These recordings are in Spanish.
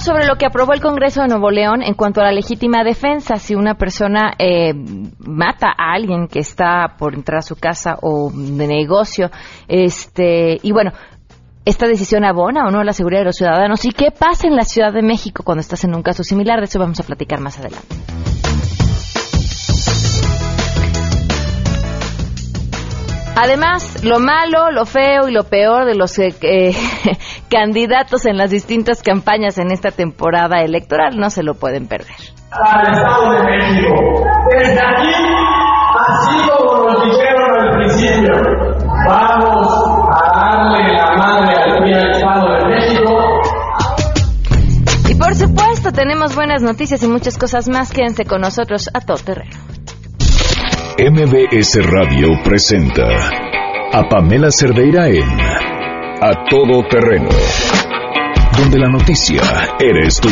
Sobre lo que aprobó el Congreso de Nuevo León en cuanto a la legítima defensa. Si una persona eh, mata a alguien que está por entrar a su casa o de negocio, este, y bueno, esta decisión abona o no a la seguridad de los ciudadanos y qué pasa en la Ciudad de México cuando estás en un caso similar. De eso vamos a platicar más adelante. Además, lo malo, lo feo y lo peor de los eh, eh, candidatos en las distintas campañas en esta temporada electoral no se lo pueden perder. Al Estado de México. Desde aquí, así como nos dijeron al principio, vamos a darle la madre al Estado de México. Y por supuesto, tenemos buenas noticias y muchas cosas más. Quédense con nosotros a todo terreno. MBS Radio presenta a Pamela Cerdeira en A Todo Terreno, donde la noticia eres tú.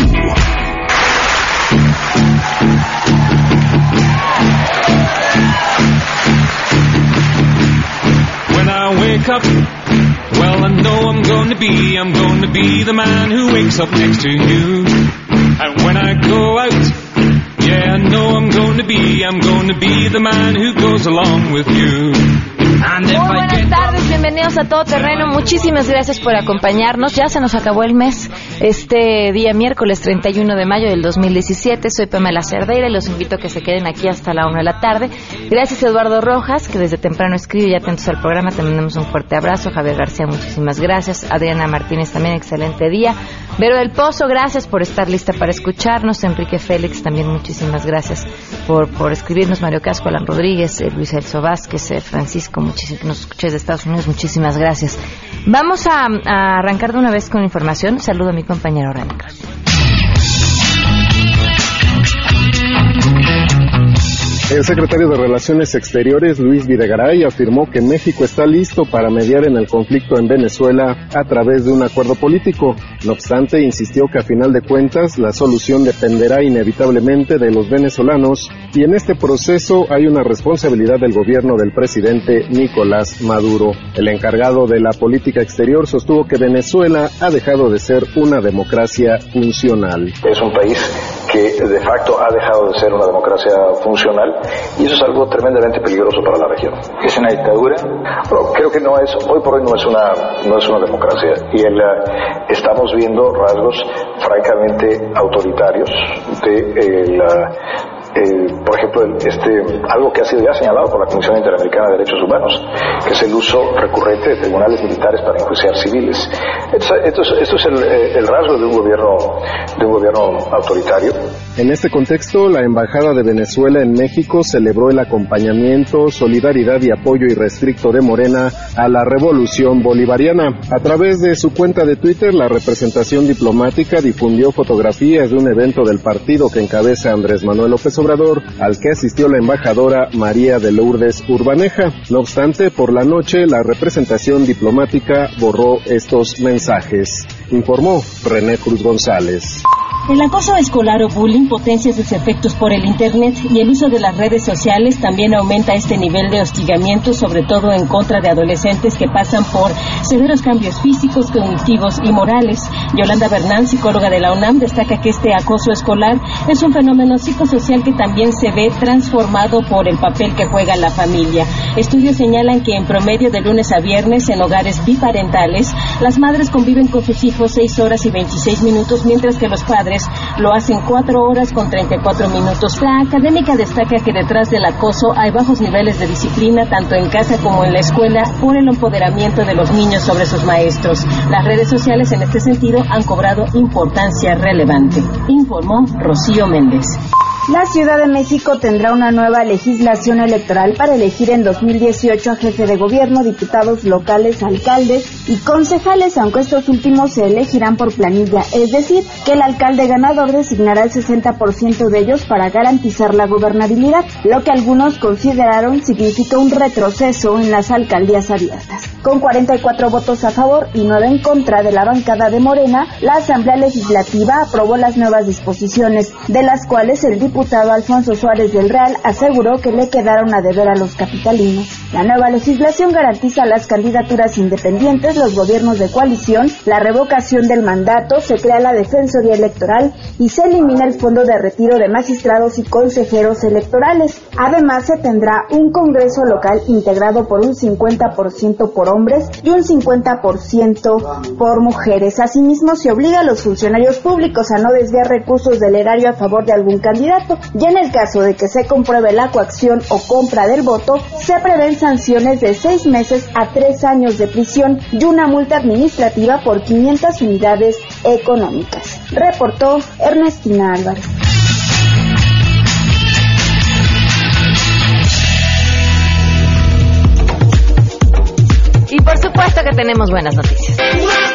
When I wake up, well, I know I'm going to be, I'm going to be the man who wakes up next to you. And when I go out, Yeah, I know I'm going to be, I'm going to be the man who goes along with you. Muy buenas tardes, bienvenidos a Todo Terreno. Muchísimas gracias por acompañarnos. Ya se nos acabó el mes, este día miércoles 31 de mayo del 2017. Soy Pamela Cerdeira y los invito a que se queden aquí hasta la 1 de la tarde. Gracias Eduardo Rojas, que desde temprano escribe y atentos al programa. Te mandamos un fuerte abrazo. Javier García, muchísimas gracias. Adriana Martínez también, excelente día. Vero del Pozo, gracias por estar lista para escucharnos. Enrique Félix, también muchísimas gracias por, por escribirnos. Mario Casco, Alan Rodríguez, eh, Luis Elso Vázquez, eh, Francisco, muchísimas, nos escucháis de Estados Unidos, muchísimas gracias. Vamos a, arrancar de una vez con información. Saludo a mi compañero René El secretario de Relaciones Exteriores, Luis Videgaray, afirmó que México está listo para mediar en el conflicto en Venezuela a través de un acuerdo político. No obstante, insistió que a final de cuentas la solución dependerá inevitablemente de los venezolanos y en este proceso hay una responsabilidad del gobierno del presidente Nicolás Maduro. El encargado de la política exterior sostuvo que Venezuela ha dejado de ser una democracia funcional. Es un país que de facto ha dejado de ser una democracia funcional y eso es algo tremendamente peligroso para la región. ¿Es una dictadura? Bueno, creo que no es, hoy por hoy no es una, no es una democracia y estamos viendo rasgos francamente autoritarios de el, uh, eh, por ejemplo, este, algo que ha sido ya señalado por la Comisión Interamericana de Derechos Humanos, que es el uso recurrente de tribunales militares para enjuiciar civiles. Esto, esto, es, esto es el, el, rasgo de un gobierno de un gobierno autoritario. En este contexto, la Embajada de Venezuela en México celebró el acompañamiento, solidaridad y apoyo irrestricto de Morena a la revolución bolivariana. A través de su cuenta de Twitter, la representación diplomática difundió fotografías de un evento del partido que encabeza Andrés Manuel López Al que asistió la embajadora María de Lourdes Urbaneja. No obstante, por la noche, la representación diplomática borró estos mensajes, informó René Cruz González. El acoso escolar o bullying potencia sus efectos por el Internet y el uso de las redes sociales también aumenta este nivel de hostigamiento, sobre todo en contra de adolescentes que pasan por severos cambios físicos, cognitivos y morales. Yolanda Bernal, psicóloga de la UNAM, destaca que este acoso escolar es un fenómeno psicosocial que también se ve transformado por el papel que juega la familia. Estudios señalan que en promedio de lunes a viernes en hogares biparentales, las madres conviven con sus hijos 6 horas y 26 minutos, mientras que los padres lo hacen 4 horas con 34 minutos. La académica destaca que detrás del acoso hay bajos niveles de disciplina tanto en casa como en la escuela por el empoderamiento de los niños sobre sus maestros. Las redes sociales en este sentido han cobrado importancia relevante, informó Rocío Méndez. La Ciudad de México tendrá una nueva legislación electoral para elegir en 2018 a jefe de gobierno, diputados locales, alcaldes y concejales, aunque estos últimos se elegirán por planilla, es decir, que el alcalde ganador designará el 60% de ellos para garantizar la gobernabilidad, lo que algunos consideraron significa un retroceso en las alcaldías abiertas. Con 44 votos a favor y 9 en contra de la bancada de Morena, la Asamblea Legislativa aprobó las nuevas disposiciones, de las cuales el diputado diputado Alfonso Suárez del Real aseguró que le quedaron a deber a los capitalinos. La nueva legislación garantiza las candidaturas independientes, los gobiernos de coalición, la revocación del mandato, se crea la Defensoría Electoral y se elimina el fondo de retiro de magistrados y consejeros electorales. Además, se tendrá un Congreso local integrado por un 50% por hombres y un 50% por mujeres. Asimismo, se obliga a los funcionarios públicos a no desviar recursos del erario a favor de algún candidato. Y en el caso de que se compruebe la coacción o compra del voto, se prevén sanciones de seis meses a tres años de prisión y una multa administrativa por 500 unidades económicas. Reportó Ernestina Álvarez. Y por supuesto que tenemos buenas noticias.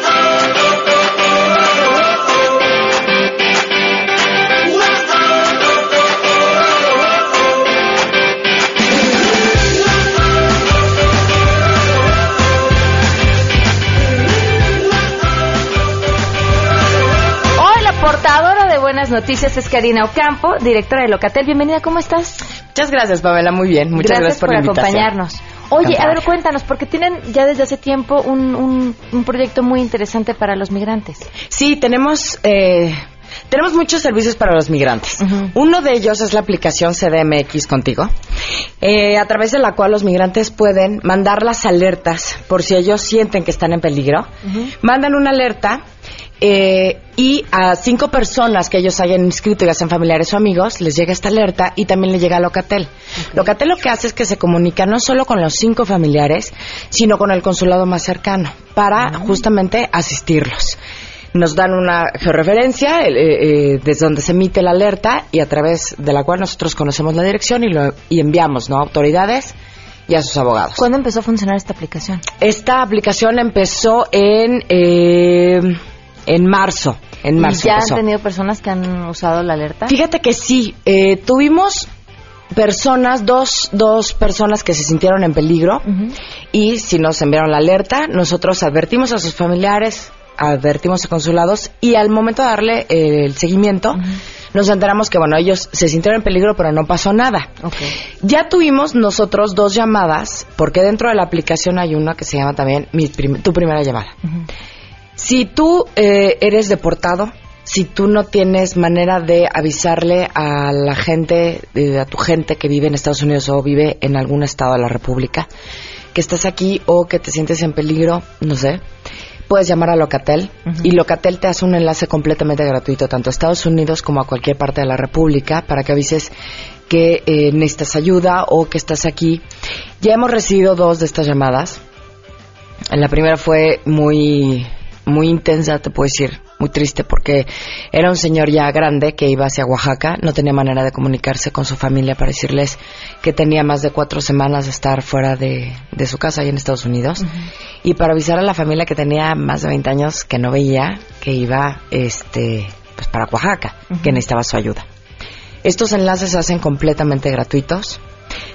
Noticias es Karina Ocampo, directora de Locatel. Bienvenida, ¿cómo estás? Muchas gracias, Pamela. Muy bien. Muchas gracias, por, la invitación. acompañarnos. Oye, a ver, cuéntanos, porque tienen ya desde hace tiempo un, un, un proyecto muy interesante para los migrantes. Sí, tenemos eh, tenemos muchos servicios para los migrantes. Uno de ellos es la aplicación CDMX Contigo, eh, a través de la cual los migrantes pueden mandar las alertas por si ellos sienten que están en peligro. Mandan una alerta. Eh, y a cinco personas que ellos hayan inscrito y hacen familiares o amigos, les llega esta alerta y también le llega a Locatel. Locatel lo que hace es que se comunica no solo con los cinco familiares, sino con el consulado más cercano para justamente asistirlos. Nos dan una georreferencia eh, eh, desde donde se emite la alerta y a través de la cual nosotros conocemos la dirección y, lo, y enviamos ¿no? a autoridades y a sus abogados. ¿Cuándo empezó a funcionar esta aplicación? Esta aplicación empezó en eh, en marzo. En marzo ¿Y ¿Ya han tenido personas que han usado la alerta? Fíjate que sí, eh, tuvimos personas, dos, dos personas que se sintieron en peligro y si nos enviaron la alerta, nosotros advertimos a sus familiares, advertimos a consulados y al momento de darle eh, el seguimiento, nos enteramos que, bueno, ellos se sintieron en peligro, pero no pasó nada. Ok. Ya tuvimos nosotros dos llamadas, porque dentro de la aplicación hay una que se llama también mi prim- tu primera llamada. Si tú eh, eres deportado, si tú no tienes manera de avisarle a la gente, eh, a tu gente que vive en Estados Unidos o vive en algún estado de la República, que estás aquí o que te sientes en peligro, no sé, puedes llamar a Locatel y Locatel te hace un enlace completamente gratuito tanto a Estados Unidos como a cualquier parte de la República para que avises que eh, necesitas ayuda o que estás aquí. Ya hemos recibido dos de estas llamadas. La primera fue muy muy intensa, te puedo decir, muy triste porque era un señor ya grande que iba hacia Oaxaca, no tenía manera de comunicarse con su familia para decirles que tenía más de cuatro semanas de estar fuera de, de su casa ahí en Estados Unidos y para avisar a la familia que tenía más de 20 años que no veía que iba este pues para Oaxaca, que necesitaba su ayuda. Estos enlaces se hacen completamente gratuitos.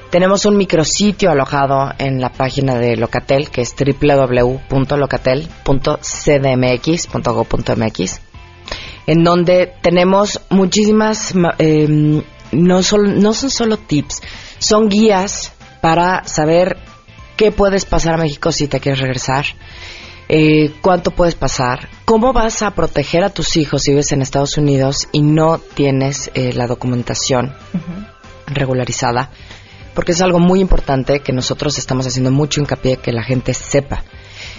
Tenemos un micrositio alojado en la página de Locatel, que es www.locatel.cdmx.go.mx, en donde tenemos muchísimas, ma- em, no, solo- no son solo tips, son guías para saber qué puedes pasar a México si te quieres regresar, eh, cuánto puedes pasar, cómo vas a proteger a tus hijos si vives en Estados Unidos y no tienes eh, la documentación regularizada, porque es algo muy importante que nosotros estamos haciendo mucho hincapié que la gente sepa.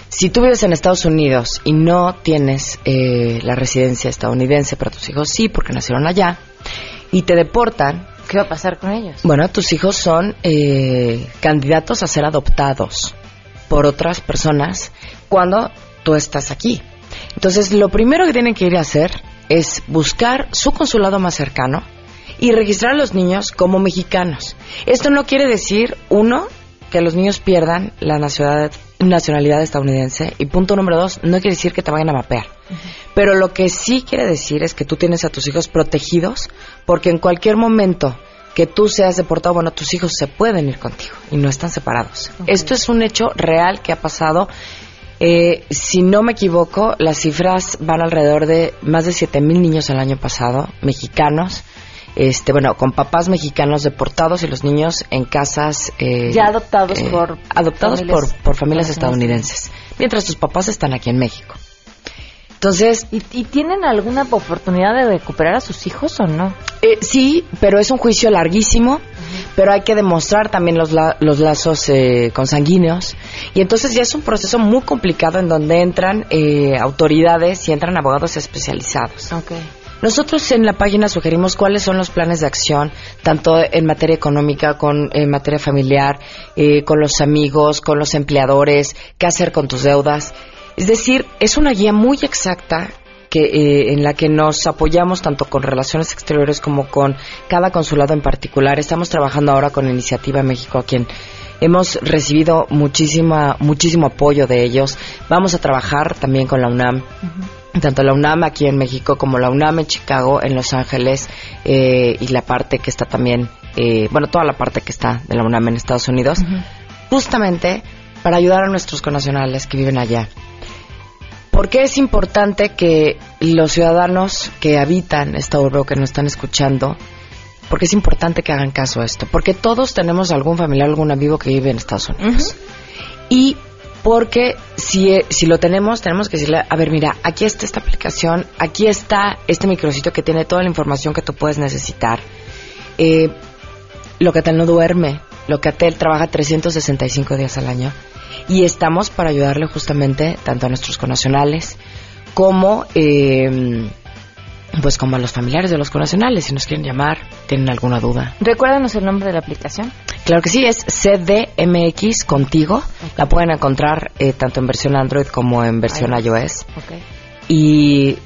Si tú vives en Estados Unidos y no tienes eh, la residencia estadounidense, pero tus hijos sí, porque nacieron allá, y te deportan, ¿Qué va a pasar con ellos? bueno, tus hijos son eh, candidatos a ser adoptados por otras personas cuando tú estás aquí. Entonces, lo primero que tienen que ir a hacer es buscar su consulado más cercano y registrar a los niños como mexicanos. Esto no quiere decir, uno, que los niños pierdan la nacionalidad, nacionalidad estadounidense y punto número dos, no quiere decir que te vayan a mapear. Pero lo que sí quiere decir es que tú tienes a tus hijos protegidos porque en cualquier momento que tú seas deportado, bueno, tus hijos se pueden ir contigo y no están separados. Esto es un hecho real que ha pasado. Eh, si no me equivoco, las cifras van alrededor de más de 7 mil niños el año pasado, mexicanos, este, bueno, con papás mexicanos deportados y los niños en casas eh, ya adoptados eh, por adoptados familias- por, por familias estadounidenses, mientras sus papás están aquí en México. Entonces, ¿Y, y tienen alguna oportunidad de recuperar a sus hijos o no? Eh, sí, pero es un juicio larguísimo, pero hay que demostrar también los, la- los lazos eh, consanguíneos. Y entonces ya es un proceso muy complicado en donde entran eh, autoridades y entran abogados especializados. Nosotros en la página sugerimos cuáles son los planes de acción, tanto en materia económica, con en materia familiar, eh, con los amigos, con los empleadores, qué hacer con tus deudas. Es decir, es una guía muy exacta que, eh, en la que nos apoyamos tanto con relaciones exteriores como con cada consulado en particular. Estamos trabajando ahora con Iniciativa México, a quien hemos recibido muchísima, muchísimo apoyo de ellos. Vamos a trabajar también con la UNAM tanto la UNAM aquí en México como la UNAM en Chicago, en Los Ángeles eh, y la parte que está también, eh, bueno, toda la parte que está de la UNAM en Estados Unidos, justamente para ayudar a nuestros connacionales que viven allá. ¿Por qué es importante que los ciudadanos que habitan esta urbe o que nos están escuchando, porque es importante que hagan caso a esto? Porque todos tenemos algún familiar, algún amigo que vive en Estados Unidos. Y porque si, si lo tenemos, tenemos que decirle, a ver, mira, aquí está esta aplicación, aquí está este micrositio que tiene toda la información que tú puedes necesitar. Eh, Locatel no duerme, Locatel trabaja 365 días al año y estamos para ayudarle justamente tanto a nuestros connacionales como eh, pues como a los familiares de los connacionales si nos quieren llamar, tienen alguna duda. Recuérdanos el nombre de la aplicación. Claro que sí, es CDMX contigo. La pueden encontrar eh, tanto en versión Android como en versión iOS. Y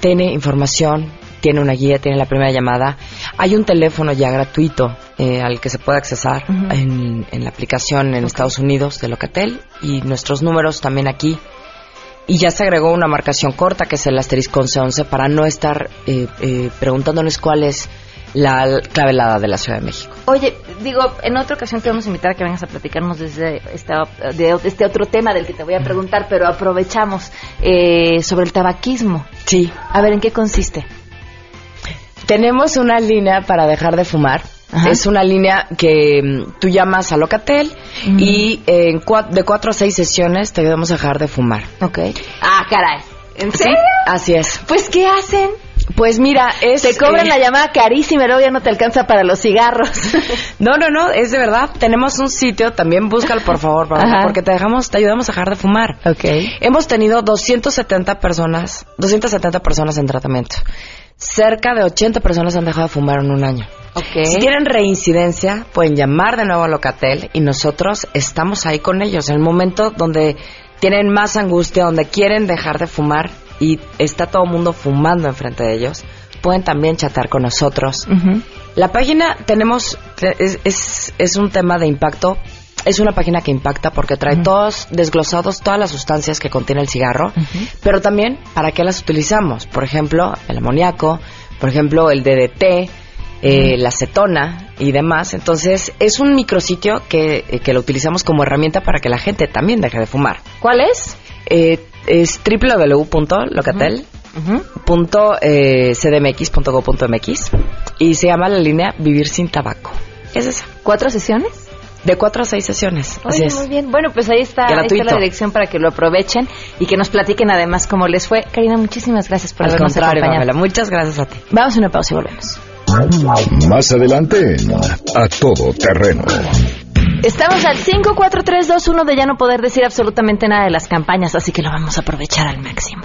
tiene información, tiene una guía, tiene la primera llamada. Hay un teléfono ya gratuito eh, al que se puede accesar en, en la aplicación en Estados Unidos de Locatel y nuestros números también aquí. Y ya se agregó una marcación corta que es el asterisco 1111 para no estar eh, eh, preguntándoles cuál es la clave helada de la Ciudad de México. Oye, digo, en otra ocasión te vamos a invitar a que vengas a platicarnos desde esta, de este otro tema del que te voy a preguntar, pero aprovechamos eh, sobre el tabaquismo. Sí. A ver, ¿en qué consiste? Tenemos una línea para dejar de fumar. Ajá. Es una línea que mm, tú llamas a Locatel y eh, en cua- de cuatro a seis sesiones te ayudamos a dejar de fumar. Ok. Ah, caray. ¿En Sí, serio? así es. Pues, ¿qué hacen? Pues mira, es... Te cobran eh, la llamada carísima luego ya no te alcanza para los cigarros. No, no, no, es de verdad. Tenemos un sitio, también búscalo por favor, Ajá. porque te dejamos, te ayudamos a dejar de fumar. ok. Hemos tenido 270 personas, 270 personas en tratamiento. Cerca de 80 personas han dejado de fumar en un año. Ok. Si tienen reincidencia, pueden llamar de nuevo a Locatel y nosotros estamos ahí con ellos. En el momento donde tienen más angustia, donde quieren dejar de fumar y está todo el mundo fumando enfrente de ellos, pueden también chatar con nosotros. Ujú. La página tenemos, es, es, es un tema de impacto. Es una página que impacta porque trae todos desglosados todas las sustancias que contiene el cigarro, pero también para qué las utilizamos. Por ejemplo, el amoníaco, por ejemplo, el DDT, eh, la acetona y demás. Entonces, es un micrositio que, eh, que lo utilizamos como herramienta para que la gente también deje de fumar. ¿Cuál es? Eh, es www.locatel Ujú. cdmx.go.mx y se llama la línea Vivir sin tabaco. Es esa. ¿Cuatro sesiones? De cuatro a seis sesiones. Así Oye, es. muy bien. Bueno, pues ahí está, ahí está la dirección para que lo aprovechen y que nos platiquen además cómo les fue. Karina, muchísimas gracias por Al habernos contrario, acompañado. Pamela, muchas gracias a ti. Vamos a una pausa y volvemos. Más adelante en A Todo Terreno. Estamos al 54321 de ya no poder decir absolutamente nada de las campañas, así que lo vamos a aprovechar al máximo.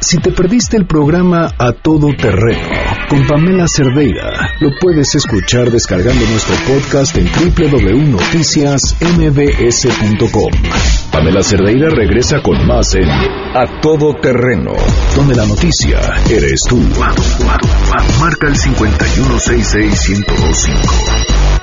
Si te perdiste el programa A Todo Terreno con Pamela Cerdeira, lo puedes escuchar descargando nuestro podcast en www.noticiasmbs.com. Pamela Cerdeira regresa con más en A Todo Terreno, donde la noticia eres tú. Marca el 5166125.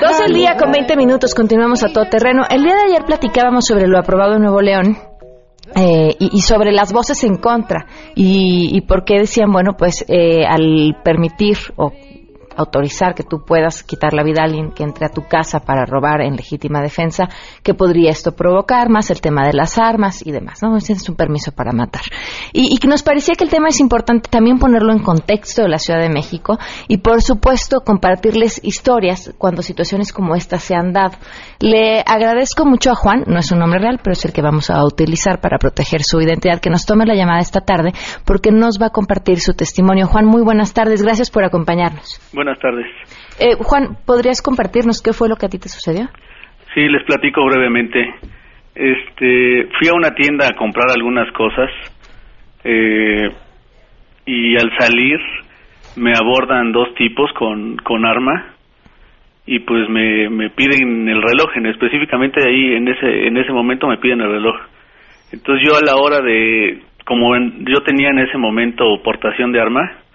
Dos el día con 20 minutos, continuamos a todo terreno. El día de ayer platicábamos sobre lo aprobado en Nuevo León. eh, y, y sobre las voces en contra y, y por qué decían bueno pues eh, al permitir o autorizar que tú puedas quitar la vida a alguien que entre a tu casa para robar en legítima defensa, que podría esto provocar, más el tema de las armas y demás, ¿no? Es un permiso para matar. Y, y que nos parecía que el tema es importante también ponerlo en contexto de la Ciudad de México y, por supuesto, compartirles historias cuando situaciones como esta se han dado. Le agradezco mucho a Juan, no es un nombre real, pero es el que vamos a utilizar para proteger su identidad, que nos tome la llamada esta tarde porque nos va a compartir su testimonio. Juan, muy buenas tardes, gracias por acompañarnos. Buenas tardes. Eh, Juan, ¿podrías compartirnos qué fue lo que a ti te sucedió? Sí, les platico brevemente. Este, fui a una tienda a comprar algunas cosas eh, y al salir me abordan dos tipos con, con arma y pues me, me piden el reloj, en, específicamente ahí en ese, en ese momento me piden el reloj. Entonces yo a la hora de, como yo tenía en ese momento portación de arma,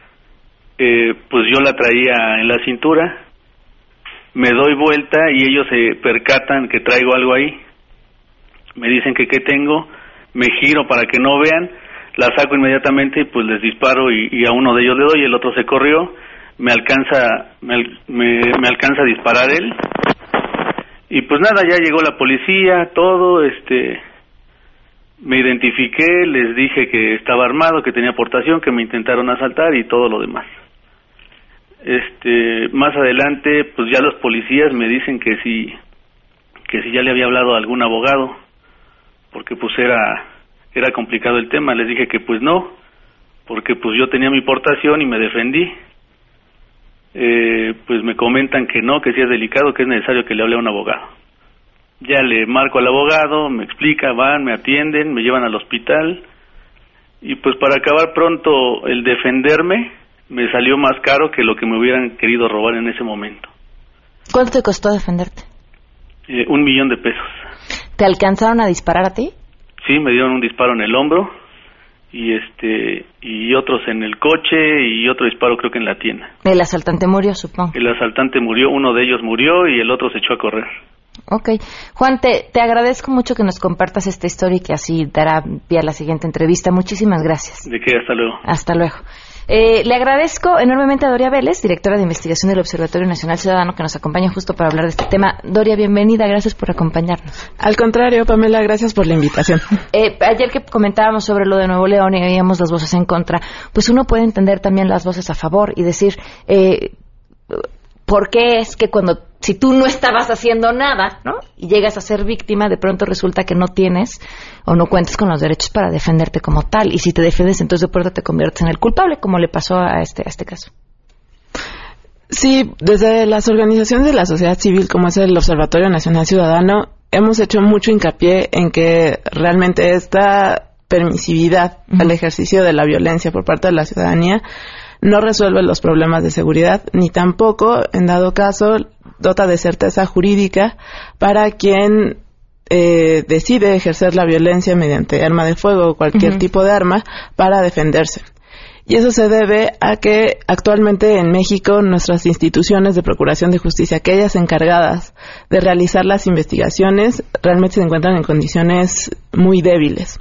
eh, pues yo la traía en la cintura, me doy vuelta y ellos se percatan que traigo algo ahí, me dicen que qué tengo, me giro para que no vean, la saco inmediatamente y pues les disparo y, a uno de ellos le doy, el otro se corrió, me alcanza me, me, alcanza a disparar él. Y pues nada ya llegó la policía todo este me identifiqué les dije que estaba armado que tenía aportación que me intentaron asaltar y todo lo demás este más adelante pues ya los policías me dicen que si que si ya le había hablado a algún abogado porque pues era era complicado el tema. Les dije que pues no porque pues yo tenía mi portación y me defendí. Eh, pues me comentan que no, que si es delicado, que es necesario que le hable a un abogado. Ya le marco al abogado, me explica, van, me atienden, me llevan al hospital. Y pues para acabar pronto el defenderme me salió más caro que lo que me hubieran querido robar en ese momento. ¿Cuánto te costó defenderte? Eh, un millón de pesos. ¿Te alcanzaron a disparar a ti? Sí, me dieron un disparo en el hombro y este y otros en el coche y otro disparo creo que en la tienda. El asaltante murió, supongo. El asaltante murió, uno de ellos murió y el otro se echó a correr. Ok. Juan, te, te agradezco mucho que nos compartas esta historia y que así dará pie a la siguiente entrevista. Muchísimas gracias. De qué, hasta luego. Hasta luego. Eh, le agradezco enormemente a Doria Vélez, directora de investigación del Observatorio Nacional Ciudadano, que nos acompaña justo para hablar de este tema. Doria, bienvenida, gracias por acompañarnos. Al contrario, Pamela, gracias por la invitación. Eh, ayer que comentábamos sobre lo de Nuevo León y oíamos las voces en contra, pues uno puede entender también las voces a favor y decir, eh, ¿por qué es que cuando si tú no estabas haciendo nada, ¿no? Y llegas a ser víctima, de pronto resulta que no tienes o no cuentas con los derechos para defenderte como tal. Y si te defiendes, entonces de pronto te conviertes en el culpable, como le pasó a este, a este caso. Sí, desde las organizaciones de la sociedad civil, como es el Observatorio Nacional Ciudadano, hemos hecho mucho hincapié en que realmente esta permisividad al ejercicio de la violencia por parte de la ciudadanía no resuelve los problemas de seguridad, ni tampoco, en dado caso, dota de certeza jurídica para quien eh, decide ejercer la violencia mediante arma de fuego o cualquier tipo de arma para defenderse. Y eso se debe a que actualmente en México nuestras instituciones de procuración de justicia, aquellas encargadas de realizar las investigaciones, realmente se encuentran en condiciones muy débiles.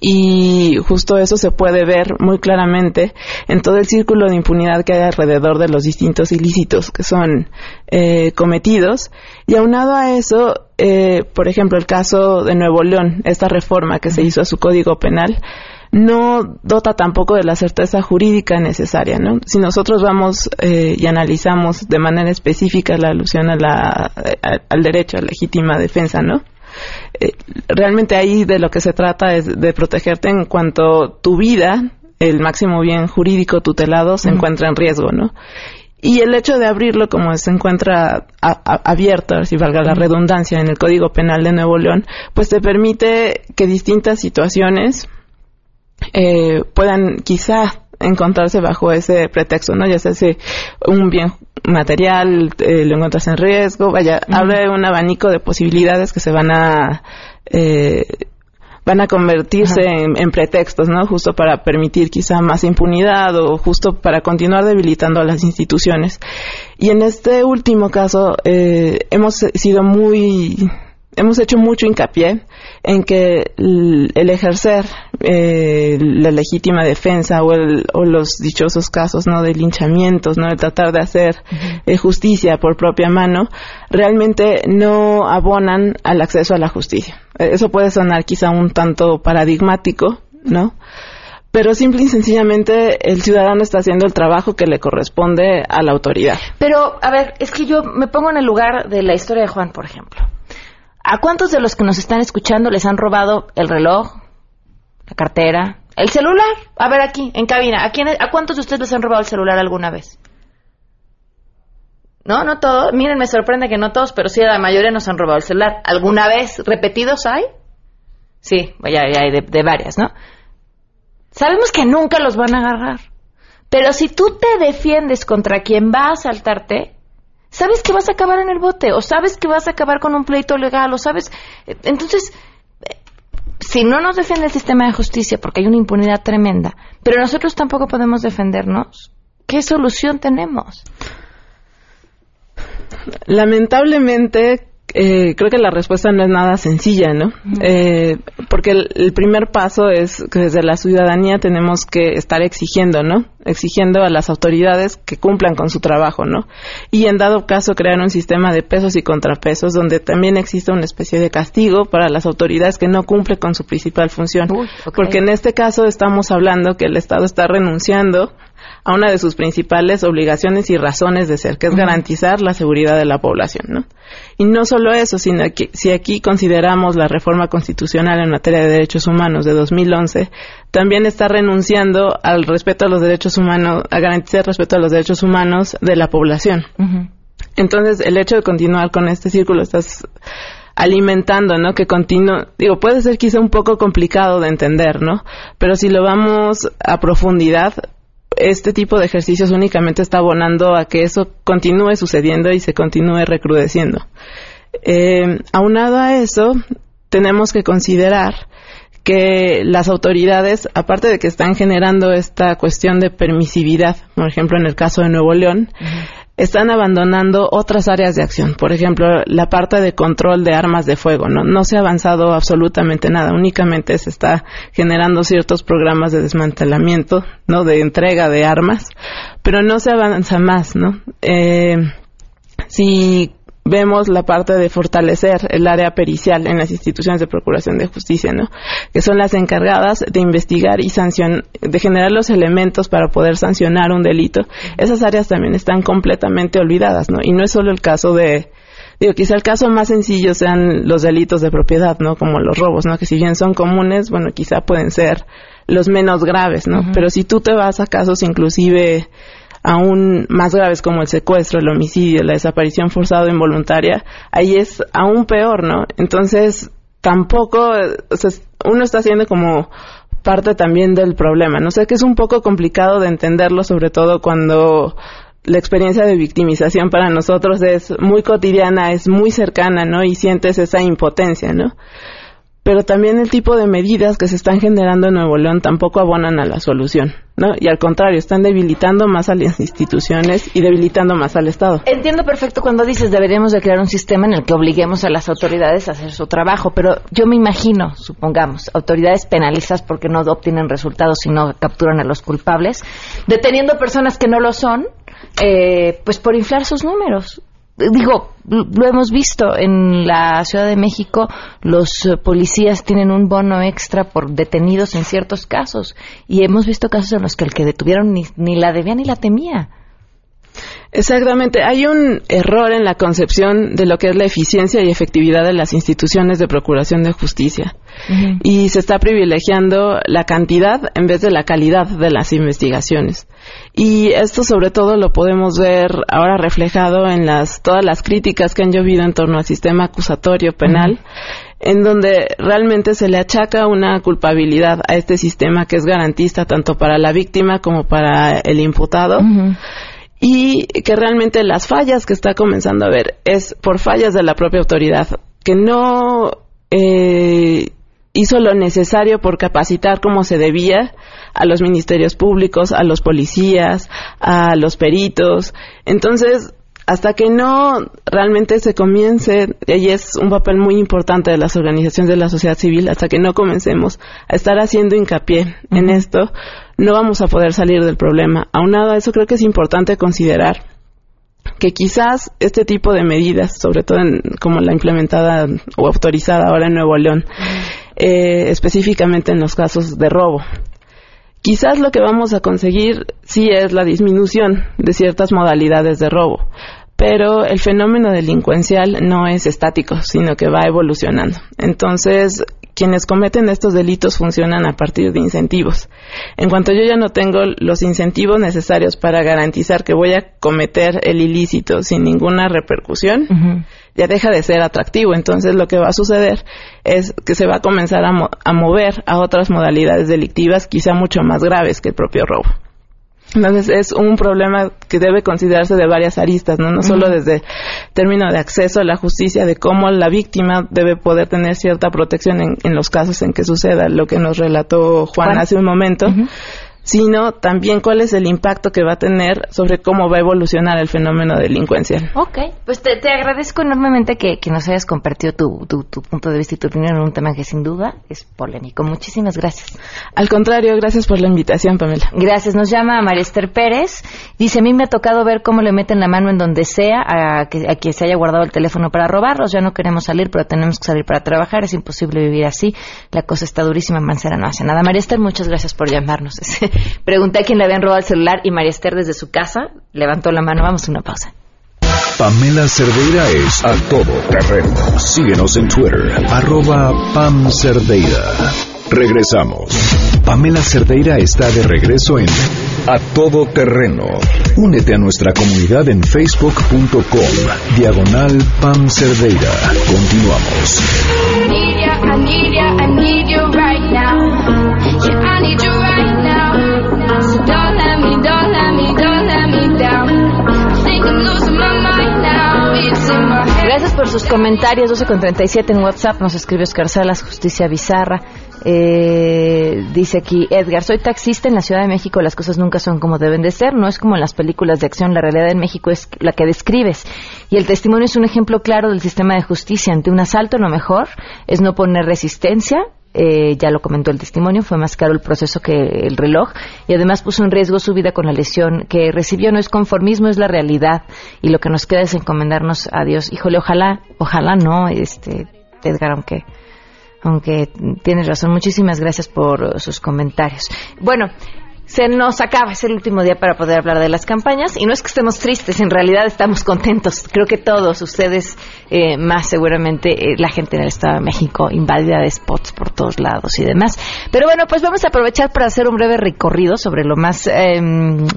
Y justo eso se puede ver muy claramente en todo el círculo de impunidad que hay alrededor de los distintos ilícitos que son eh, cometidos. Y aunado a eso, eh, por ejemplo, el caso de Nuevo León, esta reforma que se hizo a su código penal, no dota tampoco de la certeza jurídica necesaria, ¿no? Si nosotros vamos eh, y analizamos de manera específica la alusión a la, al derecho a legítima defensa, ¿no? Eh, realmente ahí de lo que se trata es de protegerte en cuanto tu vida, el máximo bien jurídico tutelado, se encuentra en riesgo, ¿no? Y el hecho de abrirlo como se encuentra abierto, si valga la redundancia, en el Código Penal de Nuevo León, pues te permite que distintas situaciones eh, puedan quizá encontrarse bajo ese pretexto, ¿no? Ya sea si un bien material eh, lo encuentras en riesgo, vaya, abre un abanico de posibilidades que se van a eh, van a convertirse en, pretextos, ¿no? Justo para permitir quizá más impunidad o justo para continuar debilitando a las instituciones. Y en este último caso eh, hemos sido muy hemos hecho mucho hincapié en que el, ejercer eh, la legítima defensa o, los dichosos casos no de linchamientos, no de tratar de hacer eh, justicia por propia mano, realmente no abonan al acceso a la justicia. Eso puede sonar quizá un tanto paradigmático, ¿no? pero simple y sencillamente el ciudadano está haciendo el trabajo que le corresponde a la autoridad. Pero, a ver, es que yo me pongo en el lugar de la historia de Juan, por ejemplo. ¿A cuántos de los que nos están escuchando les han robado el reloj, la cartera, el celular? A ver aquí, en cabina, ¿a, quién, ¿a cuántos de ustedes les han robado el celular alguna vez? No, no todos. Miren, me sorprende que no todos, pero sí la mayoría nos han robado el celular. ¿Alguna vez repetidos hay? Sí, ya, hay de varias, ¿no? Sabemos que nunca los van a agarrar. Pero si tú te defiendes contra quien va a asaltarte, sabes que vas a acabar en el bote, o sabes que vas a acabar con un pleito legal, o sabes. Entonces, si no nos defiende el sistema de justicia, porque hay una impunidad tremenda, pero nosotros tampoco podemos defendernos, ¿qué solución tenemos? Lamentablemente, eh, creo que la respuesta no es nada sencilla, ¿no? Eh, porque el, primer paso es que desde la ciudadanía tenemos que estar exigiendo, ¿no? Exigiendo a las autoridades que cumplan con su trabajo, ¿no? Y en dado caso crear un sistema de pesos y contrapesos donde también exista una especie de castigo para las autoridades que no cumplen con su principal función. Porque en este caso estamos hablando que el Estado está renunciando a una de sus principales obligaciones y razones de ser, que es garantizar la seguridad de la población, ¿no? Y no solo eso, sino que si aquí consideramos la reforma constitucional en materia de derechos humanos de 2011, también está renunciando al respeto a los derechos humanos, a garantizar el respeto a los derechos humanos de la población. Entonces, el hecho de continuar con este círculo estás alimentando, ¿no? Que continúe, digo, puede ser quizá un poco complicado de entender, ¿no? Pero si lo vamos a profundidad, este tipo de ejercicios únicamente está abonando a que eso continúe sucediendo y se continúe recrudeciendo. Eh, aunado a eso, tenemos que considerar que las autoridades, aparte de que están generando esta cuestión de permisividad, por ejemplo en el caso de Nuevo León, están abandonando otras áreas de acción. Por ejemplo, la parte de control de armas de fuego. No, no se ha avanzado absolutamente nada. Únicamente se está generando ciertos programas de desmantelamiento, no, de entrega de armas, pero no se avanza más, ¿no? Eh, si vemos la parte de fortalecer el área pericial en las instituciones de procuración de justicia, ¿no? Que son las encargadas de investigar y sancionar, de generar los elementos para poder sancionar un delito. Esas áreas también están completamente olvidadas, ¿no? Y no es solo el caso de, digo, quizá el caso más sencillo sean los delitos de propiedad, ¿no? Como los robos, ¿no? Que si bien son comunes, bueno, quizá pueden ser los menos graves, ¿no? Pero si tú te vas a casos inclusive aún más graves como el secuestro, el homicidio, la desaparición forzada o involuntaria, ahí es aún peor, ¿no? Entonces, tampoco, uno está haciendo como parte también del problema, no sé que es un poco complicado de entenderlo, sobre todo cuando la experiencia de victimización para nosotros es muy cotidiana, es muy cercana, ¿no? Y sientes esa impotencia, ¿no? pero también el tipo de medidas que se están generando en Nuevo León tampoco abonan a la solución, ¿no? Y al contrario, están debilitando más a las instituciones y debilitando más al Estado. Entiendo perfecto cuando dices deberíamos de crear un sistema en el que obliguemos a las autoridades a hacer su trabajo, pero yo me imagino, supongamos, autoridades penalistas porque no obtienen resultados y no capturan a los culpables, deteniendo personas que no lo son, eh, pues por inflar sus números digo, lo hemos visto en la Ciudad de México, los eh, policías tienen un bono extra por detenidos en ciertos casos y hemos visto casos en los que el que detuvieron ni, ni la debía ni la temía. Exactamente. Hay un error en la concepción de lo que es la eficiencia y efectividad de las instituciones de procuración de justicia. Y se está privilegiando la cantidad en vez de la calidad de las investigaciones. Y esto sobre todo lo podemos ver ahora reflejado en las, todas las críticas que han llovido en torno al sistema acusatorio penal. en donde realmente se le achaca una culpabilidad a este sistema que es garantista tanto para la víctima como para el imputado y que realmente las fallas que está comenzando a ver es por fallas de la propia autoridad, que no eh, hizo lo necesario por capacitar como se debía a los ministerios públicos, a los policías, a los peritos. Entonces, hasta que no realmente se comience, y es un papel muy importante de las organizaciones de la sociedad civil, hasta que no comencemos a estar haciendo hincapié en esto, no vamos a poder salir del problema. Aunado a eso, creo que es importante considerar que quizás este tipo de medidas, sobre todo en, como la implementada o autorizada ahora en Nuevo León, eh, específicamente en los casos de robo, quizás lo que vamos a conseguir sí es la disminución de ciertas modalidades de robo, pero el fenómeno delincuencial no es estático, sino que va evolucionando. Entonces, quienes cometen estos delitos funcionan a partir de incentivos. En cuanto yo ya no tengo los incentivos necesarios para garantizar que voy a cometer el ilícito sin ninguna repercusión, ya deja de ser atractivo. Entonces lo que va a suceder es que se va a comenzar a, a mover a otras modalidades delictivas quizá mucho más graves que el propio robo. Entonces es un problema que debe considerarse de varias aristas, no, no solo desde término de acceso a la justicia, de cómo la víctima debe poder tener cierta protección en, en los casos en que suceda lo que nos relató Juan, hace un momento, sino también cuál es el impacto que va a tener sobre cómo va a evolucionar el fenómeno delincuencial. Ok, pues te, te agradezco enormemente que, que, nos hayas compartido tu, tu, tu, punto de vista y tu opinión en un tema que sin duda es polémico. Muchísimas gracias. Al contrario, gracias por la invitación, Pamela. Gracias. Nos llama María Esther Pérez. Dice, a mí me ha tocado ver cómo le meten la mano en donde sea a, que, a quien se haya guardado el teléfono para robarlos. Ya no queremos salir, pero tenemos que salir para trabajar. Es imposible vivir así. La cosa está durísima. Mancera no hace nada. María Esther, muchas gracias por llamarnos. Pregunté a quién le habían robado el celular y María Esther desde su casa levantó la mano. Vamos a una pausa. Pamela Cerdeira es a todo terreno. Síguenos en Twitter, arroba Pam Cerdeira. Regresamos. Pamela Cerdeira está de regreso en A Todo Terreno. Únete a nuestra comunidad en facebook.com, diagonal Pam Cerdeira. Continuamos. Por sus comentarios. 12 con 37 en WhatsApp. Nos escribe Oscar Salas, Justicia Bizarra. Eh, dice aquí Edgar, soy taxista en la Ciudad de México, las cosas nunca son como deben de ser, no es como en las películas de acción, la realidad en México es la que describes. Y el testimonio es un ejemplo claro del sistema de justicia. Ante un asalto lo mejor es no poner resistencia, eh, ya lo comentó el testimonio, fue más caro el proceso que el reloj y además puso en riesgo su vida con la lesión que recibió. No es conformismo, es la realidad y lo que nos queda es encomendarnos a Dios. Híjole, ojalá, ojalá no, este, Edgar, aunque aunque tienes razón. Muchísimas gracias por sus comentarios. Bueno, se nos acaba, es el último día para poder hablar de las campañas y no es que estemos tristes, en realidad estamos contentos. Creo que todos ustedes, eh, más seguramente eh, la gente en el Estado de México, invadida de spots por todos lados y demás. Pero bueno, pues vamos a aprovechar para hacer un breve recorrido sobre lo más eh,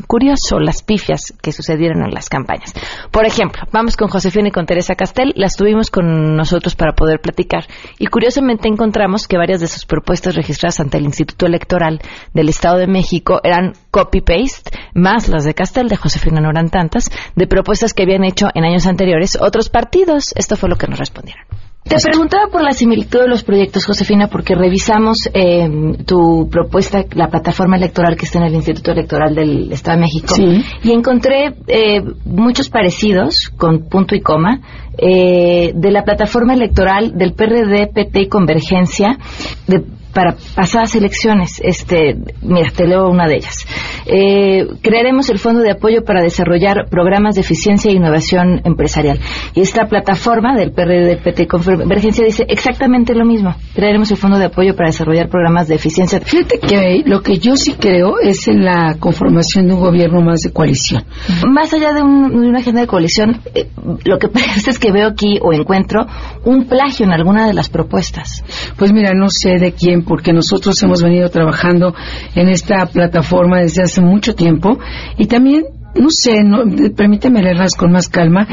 curioso, las pifias que sucedieron en las campañas. Por ejemplo, vamos con Josefina y con Teresa Castel, las tuvimos con nosotros para poder platicar y curiosamente encontramos que varias de sus propuestas registradas ante el Instituto Electoral del Estado de México eran copy-paste, más las de Castel, de Josefina no eran tantas, de propuestas que habían hecho en años anteriores otros partidos. Esto fue lo que nos respondieron. Te preguntaba por la similitud de los proyectos, Josefina, porque revisamos eh, tu propuesta, la plataforma electoral que está en el Instituto Electoral del Estado de México, Sí. y encontré eh, muchos parecidos, con punto y coma, eh, de la plataforma electoral del PRD, PT y Convergencia de- para pasadas elecciones. Este, mira, te leo una de ellas. Eh, crearemos el Fondo de Apoyo para desarrollar programas de eficiencia e innovación empresarial. Y esta plataforma del PRD, PT y Convergencia dice exactamente lo mismo. Crearemos el Fondo de Apoyo para desarrollar programas de eficiencia. Fíjate que lo que yo sí creo es en la conformación de un gobierno más de coalición. Más allá de, un- de una agenda de coalición, eh, lo que pasa es que veo aquí o encuentro un plagio en alguna de las propuestas. Pues mira, no sé de quién, porque nosotros hemos venido trabajando en esta plataforma desde hace mucho tiempo y también, no sé, no, permíteme leerlas con más calma,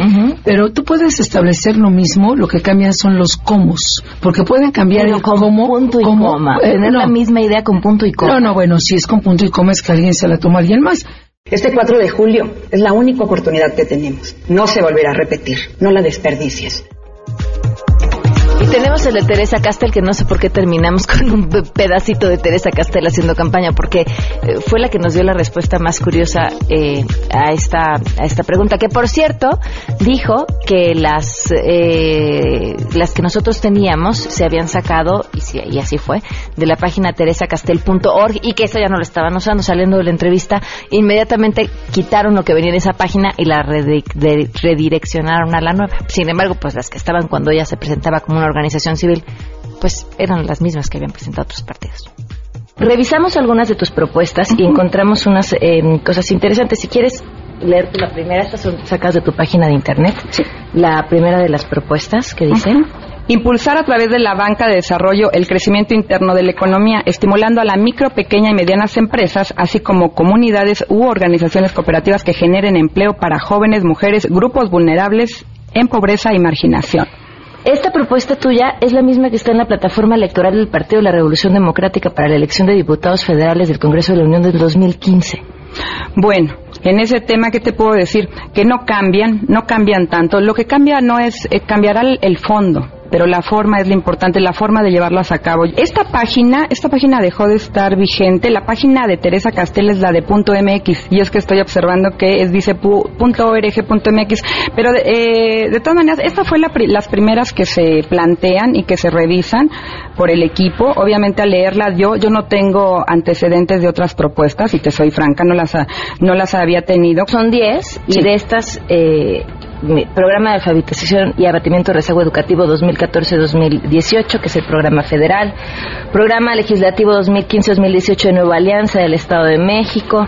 pero tú puedes establecer lo mismo, lo que cambian son los comos, porque pueden cambiar Pero el con cómo, punto y cómo, coma. eh, Tener no. la misma idea con punto y coma. No, no, bueno, si es con punto y coma es que alguien se la toma a alguien más. Este 4 de julio es la única oportunidad que tenemos. No se volverá a repetir. No la desperdicies. Tenemos el de Teresa Castel, que no sé por qué terminamos con un pedacito de Teresa Castel haciendo campaña, porque eh, fue la que nos dio la respuesta más curiosa eh, a, esta, a esta pregunta. Que por cierto, dijo que las, eh, las que nosotros teníamos se habían sacado, y, sí, y así fue, de la página teresacastel.org y que esa ya no la estaban usando. Saliendo de la entrevista, inmediatamente quitaron lo que venía en esa página y la redireccionaron a la nueva. Sin embargo, pues las que estaban cuando ella se presentaba como una organización civil, pues eran las mismas que habían presentado otros partidos. Revisamos algunas de tus propuestas y encontramos unas eh, cosas interesantes. Si quieres leerte la primera, estas son sacadas de tu página de internet. La primera de las propuestas que dice. Impulsar a través de la banca de desarrollo el crecimiento interno de la economía, estimulando a la micro, pequeña y medianas empresas, así como comunidades u organizaciones cooperativas que generen empleo para jóvenes, mujeres, grupos vulnerables en pobreza y marginación. Esta propuesta tuya es la misma que está en la plataforma electoral del Partido de la Revolución Democrática para la elección de diputados federales del Congreso de la Unión del 2015. Bueno, en ese tema, ¿qué te puedo decir? Que no cambian, no cambian tanto. Lo que cambia no es, eh, cambiará el fondo pero la forma es lo importante, la forma de llevarlas a cabo. Esta página, esta página dejó de estar vigente. La página de Teresa Castel es la de punto .mx y es que estoy observando que es dice .org.mx, pero de, eh, de todas maneras esta fue la, las primeras que se plantean y que se revisan por el equipo. Obviamente al leerlas yo yo no tengo antecedentes de otras propuestas y te soy franca, no las no las había tenido. Son 10 y de estas eh, programa de alfabetización y abatimiento de rezago educativo 2014-2018, que es el programa federal, programa legislativo 2015-2018 de Nueva Alianza del Estado de México,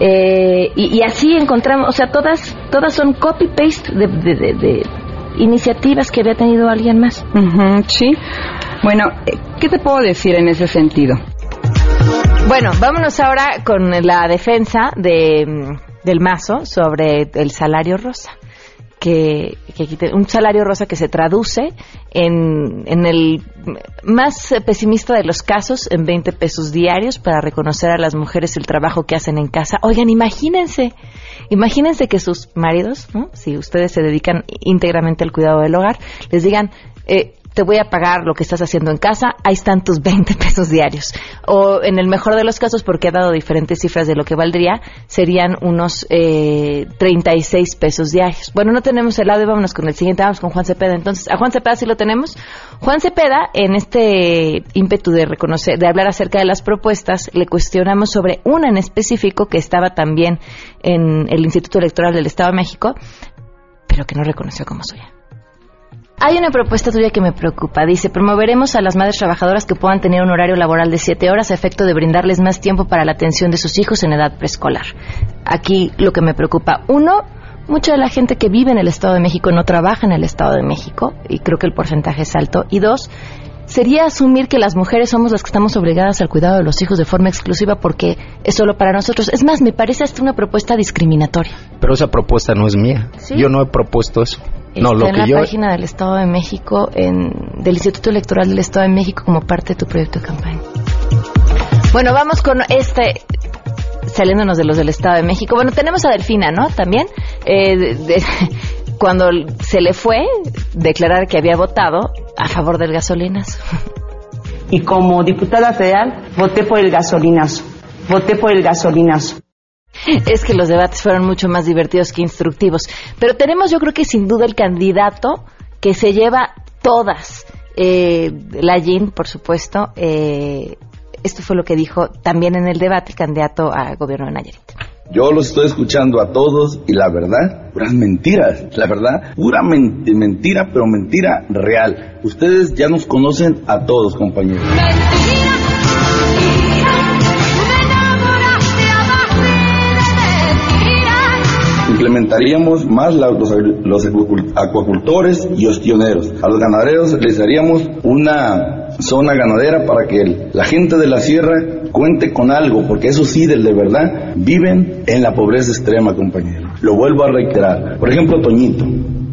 eh, y, así encontramos, o sea, todas, todas son copy-paste de, iniciativas que había tenido alguien más. sí. Bueno, eh, ¿qué te puedo decir en ese sentido? Bueno, vámonos ahora con la defensa de, del mazo sobre el salario rosa que, un salario rosa que se traduce en, en, el más pesimista de los casos en 20 pesos diarios para reconocer a las mujeres el trabajo que hacen en casa. Oigan, imagínense, imagínense que sus maridos, si ustedes se dedican íntegramente al cuidado del hogar, les digan, eh, te voy a pagar lo que estás haciendo en casa, ahí están tus 20 pesos diarios. O en el mejor de los casos, porque he dado diferentes cifras de lo que valdría, serían unos eh, 36 pesos diarios. Bueno, no tenemos el audio, vámonos con el siguiente, vamos con Juan Cepeda. Entonces, a Juan Cepeda sí lo tenemos. Juan Cepeda, en este ímpetu de reconocer, de hablar acerca de las propuestas, le cuestionamos sobre una en específico que estaba también en el Instituto Electoral del Estado de México, pero que no reconoció como suya. Hay una propuesta tuya que me preocupa. Dice, promoveremos a las madres trabajadoras que puedan tener un horario laboral de siete horas a efecto de brindarles más tiempo para la atención de sus hijos en edad preescolar. Aquí lo que me preocupa, uno, mucha de la gente que vive en el Estado de México no trabaja en el Estado de México, y creo que el porcentaje es alto. Y dos, sería asumir que las mujeres somos las que estamos obligadas al cuidado de los hijos de forma exclusiva porque es solo para nosotros. Es más, me parece hasta una propuesta discriminatoria. Pero esa propuesta no es mía. Yo no he propuesto eso no, lo en la página del Estado de México, en, del Instituto Electoral del Estado de México como parte de tu proyecto de campaña. Bueno, vamos con este, saliéndonos de los del Estado de México. Bueno, tenemos a Delfina, ¿no? También, eh, cuando se le fue declarar que había votado a favor del gasolinas. Y como diputada federal, voté por el gasolinazo. Voté por el gasolinazo. es que los debates fueron mucho más divertidos que instructivos. Pero tenemos, yo creo que sin duda, el candidato que se lleva todas. Eh, la Jean, por supuesto. Eh, esto fue lo que dijo también en el debate el candidato al gobierno de Nayarit. Yo los estoy escuchando a todos y la verdad, puras mentiras, la verdad, pura mentira, pero mentira real. Ustedes ya nos conocen a todos, compañeros. implementaríamos más los, acuacultores y ostioneros. A los ganaderos les daríamos una zona ganadera para que la gente de la sierra cuente con algo, porque eso sí, de verdad, viven en la pobreza extrema, compañero. Lo vuelvo a reiterar. Por ejemplo, Toñito.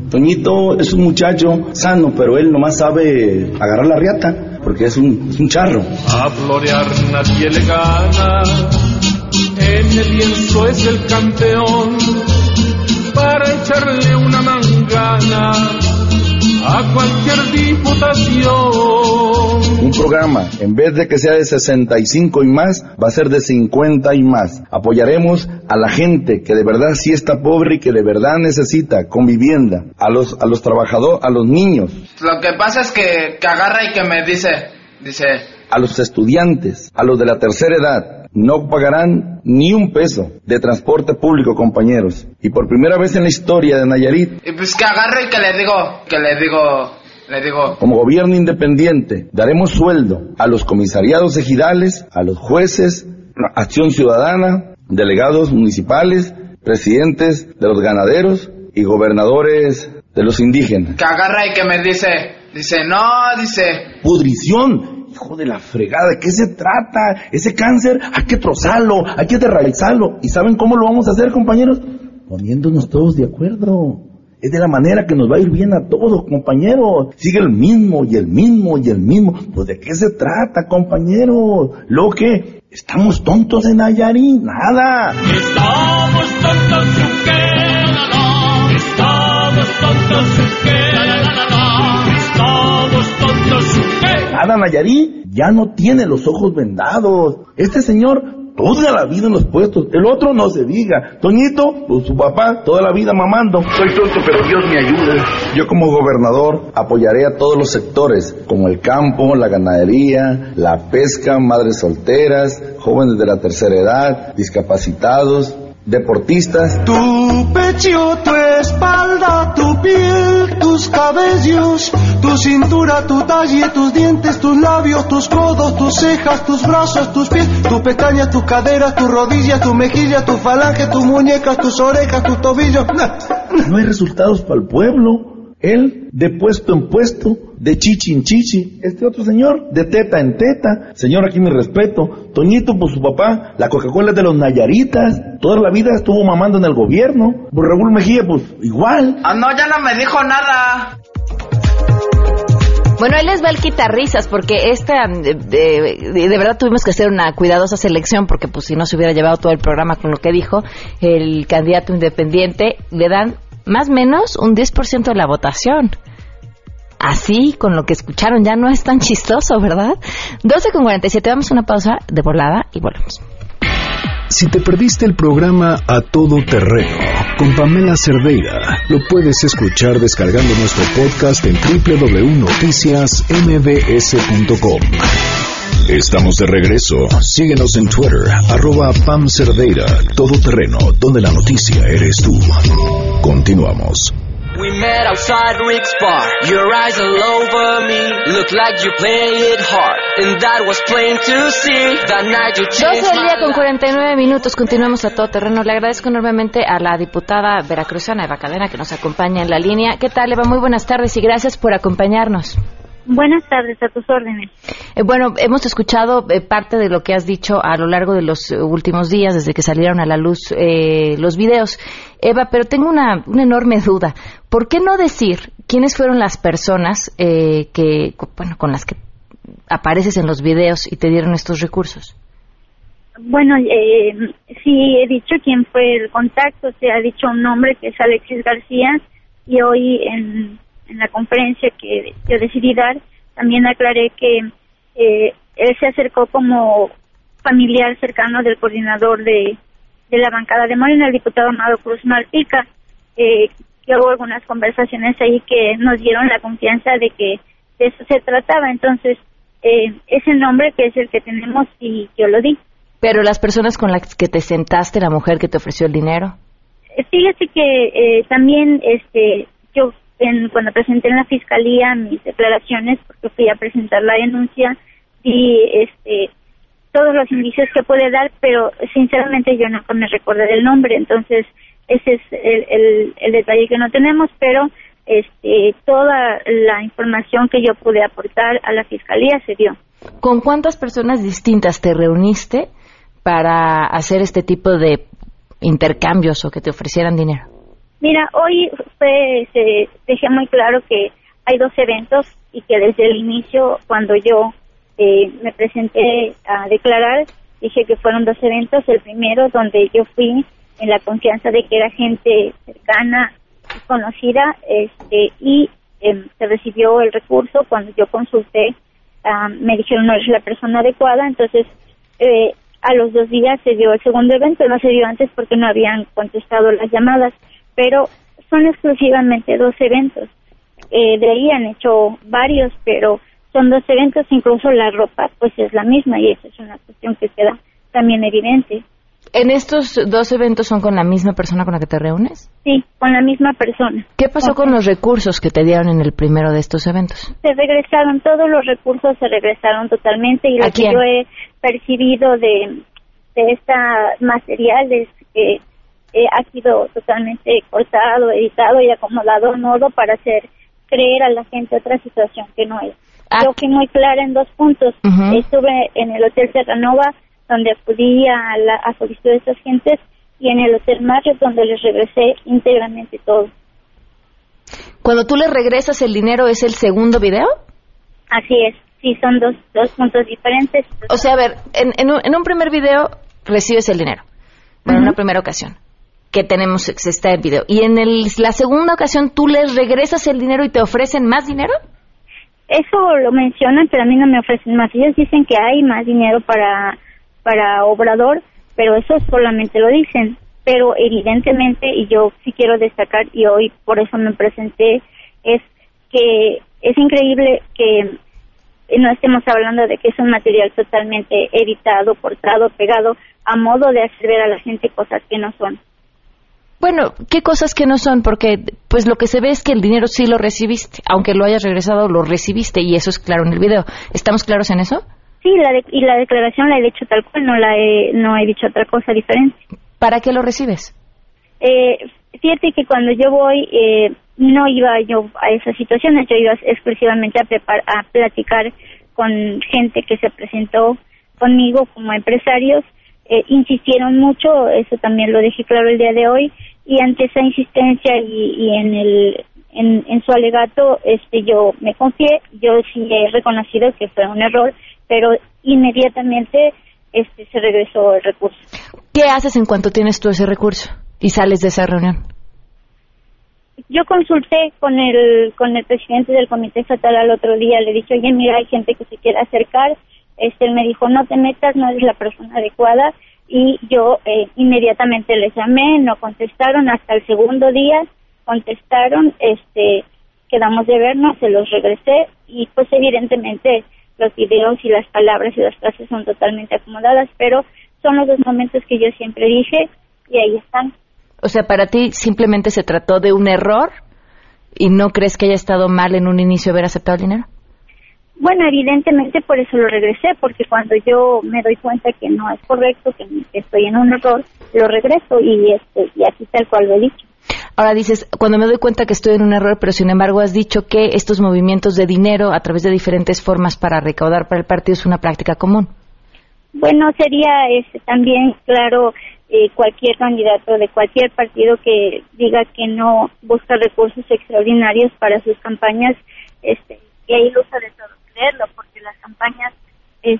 Toñito es un muchacho sano, pero él nomás sabe agarrar la riata, porque es un, es un charro. A florear nadie le gana, en el lienzo es el campeón para echarle una mangana a cualquier diputación. Un programa, en vez de que sea de 65 y más, va a ser de 50 y más. Apoyaremos a la gente que de verdad sí está pobre y que de verdad necesita con vivienda, a los, a los trabajadores, a los niños, Lo que pasa es que, que agarra y que me dice, dice, a los estudiantes, a los de la tercera edad. No pagarán ni un peso de transporte público, compañeros. Y por primera vez en la historia de Nayarit, y pues que agarro y que le digo, que le digo, le digo, como gobierno independiente, daremos sueldo a los comisariados ejidales, a los jueces, acción ciudadana, delegados municipales, presidentes de los ganaderos y gobernadores de los indígenas. que agarra y que me dice, dice, no, dice, Pudrición, hijo de la fregada, ¿de qué se trata? Ese cáncer hay que trozarlo, hay que derraizarlo. ¿Y saben cómo lo vamos a hacer, compañeros? Poniéndonos todos de acuerdo. Es de la manera que nos va a ir bien a todos, compañeros. Sigue el mismo y el mismo y el mismo. Pues de qué se trata, compañeros. Lo que estamos tontos en Nayarit, nada. Estamos tontos, la. Estamos tontos, Nada, Nayarit ya no tiene los ojos vendados. Este señor toda la vida en los puestos. El otro no se diga. Toñito, pues su papá, toda la vida mamando. Soy tonto, pero Dios me ayude. Yo como gobernador apoyaré a todos los sectores, como el campo, la ganadería, la pesca, madres solteras, jóvenes de la tercera edad, discapacitados, deportistas. Tu pecho, tu espalda, tu piel, tus cabellos, tu cintura, tu talle, tus dientes, tus labios, tus codos, tus cejas, tus brazos, tus pies, tu pestaña, tus caderas, tus rodillas, tu mejilla, tu falange, tus muñecas, tus orejas, tus tobillos. No hay resultados para el pueblo. Él de puesto en puesto, de chichi en chichi. Este otro señor, de teta en teta. Señor, aquí mi respeto. Toñito, pues su papá, la Coca-Cola es de los Nayaritas. Toda la vida estuvo mamando en el gobierno. Pues Raúl Mejía, pues igual. ah, no, ya no me dijo nada. Bueno, él les va el quitarrisas porque esta, de, de- de verdad tuvimos que hacer una cuidadosa selección porque pues si no se hubiera llevado todo el programa con lo que dijo el candidato independiente, le dan más o menos un 10% de la votación. Así, con lo que escucharon, ya no es tan chistoso, ¿verdad? 12 con 47, vamos una pausa de volada y volvemos. Si te perdiste el programa A Todo Terreno con Pamela Cerdeira, lo puedes escuchar descargando nuestro podcast en www.noticiasmbs.com. Estamos de regreso. Síguenos en Twitter, arroba Pam Cerdeira, Todo Terreno, donde la noticia eres tú. Continuamos. We met outside Rick's bar. Your eyes all over me. Look like you play it hard. And that was plain to see. That night you 12 changed del día con 49 minutos, continuamos a todo terreno. Le agradezco enormemente a la diputada veracruzana Eva Cadena que nos acompaña en la línea. ¿Qué tal, Eva? Muy buenas tardes y gracias por acompañarnos. Buenas tardes, a tus órdenes. Eh, bueno, hemos escuchado eh, parte de lo que has dicho a lo largo de los eh, últimos días, desde que salieron a la luz eh, los videos. Eva, pero tengo una, una enorme duda. ¿Por qué no decir quiénes fueron las personas eh, que, bueno, con las que apareces en los videos y te dieron estos recursos? Bueno, eh, sí he dicho quién fue el contacto, se ha dicho un nombre que es Alexis García y hoy en, en la conferencia que yo decidí dar también aclaré que eh, él se acercó como familiar cercano del coordinador de, de la bancada de Morena, el diputado Amado Cruz Malpica, eh, que hubo algunas conversaciones ahí que nos dieron la confianza de que de eso se trataba. Entonces, eh, ese nombre que es el que tenemos y yo lo di. Pero las personas con las que te sentaste, la mujer que te ofreció el dinero. Eh, Fíjate que eh, también este yo en, cuando presenté en la fiscalía mis declaraciones, porque fui a presentar la denuncia, di este, todos los indicios que puede dar, pero sinceramente yo nunca me recordé del nombre, entonces ese es el, el, el detalle que no tenemos, pero este, toda la información que yo pude aportar a la fiscalía se dio. ¿Con cuántas personas distintas te reuniste para hacer este tipo de intercambios o que te ofrecieran dinero? Mira, hoy fue, se dejé muy claro que hay dos eventos y que desde el inicio, cuando yo eh, me presenté a declarar, dije que fueron dos eventos. El primero, donde yo fui en la confianza de que era gente cercana conocida, este, y em, se recibió el recurso, cuando yo consulté, ah, me dijeron no eres la persona adecuada, entonces eh, a los dos días se dio el segundo evento, no se dio antes porque no habían contestado las llamadas, pero son exclusivamente dos eventos. Eh, de ahí han hecho varios, pero son dos eventos, incluso la ropa pues es la misma y esa es una cuestión que queda también evidente. ¿En estos dos eventos son con la misma persona con la que te reúnes? Sí, con la misma persona. ¿Qué pasó con los recursos que te dieron en el primero de estos eventos? Se regresaron, todos los recursos se regresaron totalmente y lo que yo he percibido de, de esta material es que eh, ha sido totalmente cortado, editado y acomodado a modo para hacer creer a la gente otra situación que no es. Ah. Yo fui muy clara en dos puntos. Estuve en el Hotel Terranova, donde acudí a, la, a solicitud de estas gentes, y en el Hotel Marriott, donde les regresé íntegramente todo. Cuando tú le regresas el dinero, ¿es el segundo video? Así es, sí, son dos, dos puntos diferentes. O sea, a ver, en, en un, en un primer video recibes el dinero. Bueno, en una primera ocasión. Que tenemos, está el video. Y en el, la segunda ocasión, ¿tú les regresas el dinero y te ofrecen más dinero? Eso lo mencionan, pero a mí no me ofrecen más. Ellos dicen que hay más dinero para, para Obrador, pero eso solamente lo dicen. Pero evidentemente, y yo sí quiero destacar, y hoy por eso me presenté, es que es increíble que no estemos hablando de que es un material totalmente editado, cortado, pegado, a modo de hacer ver a la gente cosas que no son. Bueno, ¿qué cosas que no son? Porque pues lo que se ve es que el dinero sí lo recibiste. Aunque lo hayas regresado, lo recibiste y eso es claro en el video. ¿Estamos claros en eso? Sí, la de- y la declaración la he dicho tal cual, no la he, no he dicho otra cosa diferente. ¿Para qué lo recibes? Eh, fíjate que cuando yo voy, eh, no iba yo a esas situaciones, yo iba exclusivamente a, prepar- a platicar con gente que se presentó conmigo como empresarios. Eh, insistieron mucho, eso también lo dejé claro el día de hoy, y ante esa insistencia y, y en el en, en su alegato, este, yo me confié, yo sí he reconocido que fue un error, pero inmediatamente este, se regresó el recurso. ¿Qué haces en cuanto tienes tú ese recurso y sales de esa reunión? Yo consulté con el con el presidente del comité estatal al otro día, le dije, oye, mira, hay gente que se quiere acercar. Este, él me dijo, no te metas, no eres la persona adecuada. Y yo eh, inmediatamente les llamé, no contestaron, hasta el segundo día contestaron, este, quedamos de vernos, se los regresé y pues evidentemente los videos y las palabras y las frases son totalmente acomodadas, pero son los dos momentos que yo siempre dije y ahí están. O sea, para ti simplemente se trató de un error y no crees que haya estado mal en un inicio haber aceptado el dinero. Bueno, evidentemente por eso lo regresé, porque cuando yo me doy cuenta que no es correcto, que estoy en un error, lo regreso y este y así tal cual lo he dicho. Ahora dices, cuando me doy cuenta que estoy en un error, pero sin embargo has dicho que estos movimientos de dinero a través de diferentes formas para recaudar para el partido es una práctica común. Bueno, sería este, también, claro, eh, cualquier candidato de cualquier partido que diga que no busca recursos extraordinarios para sus campañas, este, y ahí iluso de todo creerlo, porque las campañas eh,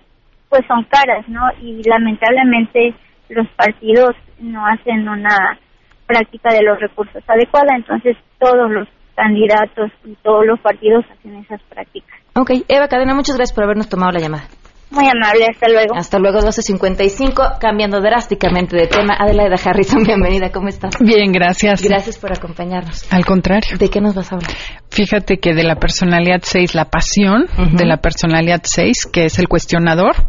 pues son caras, ¿no? Y lamentablemente los partidos no hacen una práctica de los recursos adecuada, entonces todos los candidatos y todos los partidos hacen esas prácticas. Ok, Eva Cadena, muchas gracias por habernos tomado la llamada. Muy amable, hasta luego. Hasta luego, 12.55, cambiando drásticamente de tema. Adelaida Harrison, bienvenida, ¿cómo estás? Bien, gracias. Gracias por acompañarnos. Al contrario. ¿De qué nos vas a hablar? Fíjate que de la personalidad 6, la pasión, de la personalidad 6, que es el cuestionador,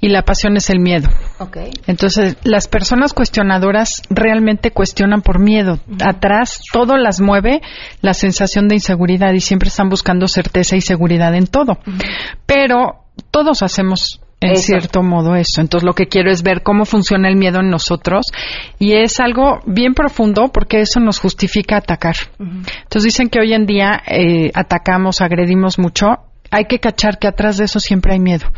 y la pasión es el miedo. Ok. Entonces, las personas cuestionadoras realmente cuestionan por miedo. Atrás, todo las mueve la sensación de inseguridad y siempre están buscando certeza y seguridad en todo. Pero todos hacemos en Eso. cierto modo eso. Entonces lo que quiero es ver cómo funciona el miedo en nosotros y es algo bien profundo porque eso nos justifica atacar. Entonces dicen que hoy en día eh, atacamos, agredimos mucho. Hay que cachar que atrás de eso siempre hay miedo.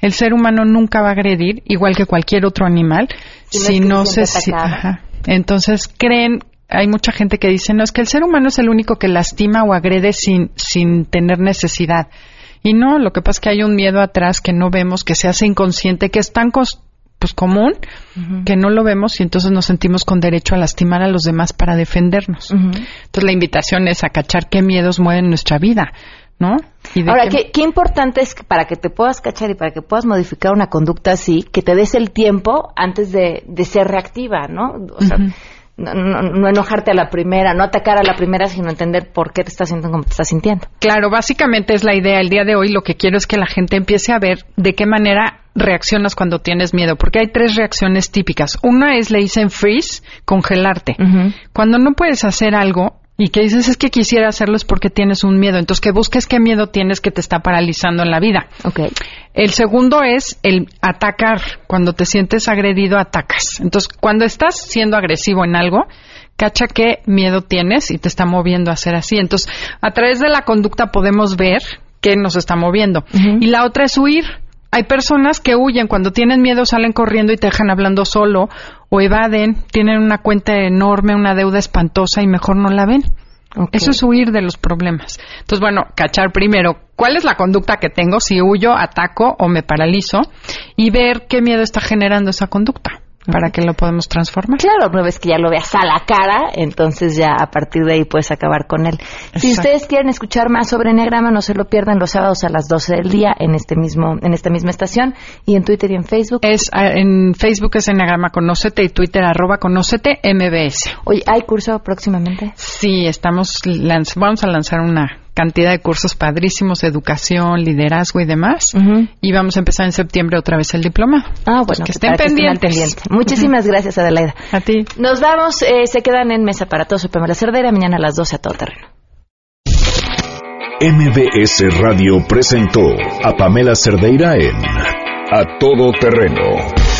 El ser humano nunca va a agredir, igual que cualquier otro animal, Si no es si que no se se... ajá. Entonces creen, hay mucha gente que dice, no, es que el ser humano es el único que lastima o agrede sin, sin tener necesidad. Y no, lo que pasa es que hay un miedo atrás que no vemos, que se hace inconsciente, que es tan pues común que no lo vemos y entonces nos sentimos con derecho a lastimar a los demás para defendernos. Entonces la invitación es a cachar qué miedos mueven nuestra vida, ¿no? Ahora, qué... Qué, importante es que para que te puedas cachar y para que puedas modificar una conducta así, que te des el tiempo antes de, de ser reactiva, ¿no? O sea, no, no, enojarte a la primera, no atacar a la primera, sino entender por qué te estás sintiendo como te estás sintiendo. Claro, básicamente es la idea. El día de hoy lo que quiero es que la gente empiece a ver de qué manera reaccionas cuando tienes miedo, porque hay tres reacciones típicas. Una es, le dicen freeze, congelarte. Cuando no puedes hacer algo, y que dices es que quisiera hacerlo es porque tienes un miedo. Entonces que busques qué miedo tienes que te está paralizando en la vida. Okay. El segundo es el atacar. Cuando te sientes agredido, atacas. Entonces cuando estás siendo agresivo en algo, cacha qué miedo tienes y te está moviendo a hacer así. Entonces a través de la conducta podemos ver qué nos está moviendo. Y la otra es huir. Hay personas que huyen cuando tienen miedo, salen corriendo y te dejan hablando solo o evaden, tienen una cuenta enorme, una deuda espantosa y mejor no la ven. Eso es huir de los problemas. Entonces, bueno, cachar primero cuál es la conducta que tengo, si huyo, ataco o me paralizo y ver qué miedo está generando esa conducta para que lo podemos transformar. Claro, una vez que ya lo veas a la cara, entonces ya a partir de ahí puedes acabar con él. Si ustedes quieren escuchar más sobre Enneagrama, no se lo pierdan los sábados a las 12 del día en este mismo en esta misma estación y en Twitter y en Facebook. Es ah, en Facebook es Enneagrama Conócete y Twitter arroba Conócete MBS. Oye, ¿hay curso próximamente? Sí, estamos vamos a lanzar una cantidad de cursos padrísimos, educación, liderazgo y demás. Y vamos a empezar en septiembre otra vez el diploma. Ah, bueno, que estén pendientes. Muchísimas gracias, Adelaida. A ti. Nos vamos, eh, se quedan en Mesa para Todos. Soy Pamela Cerdera, mañana a las 12 a todo terreno. MBS Radio presentó a Pamela Cerdeira en A Todo Terreno.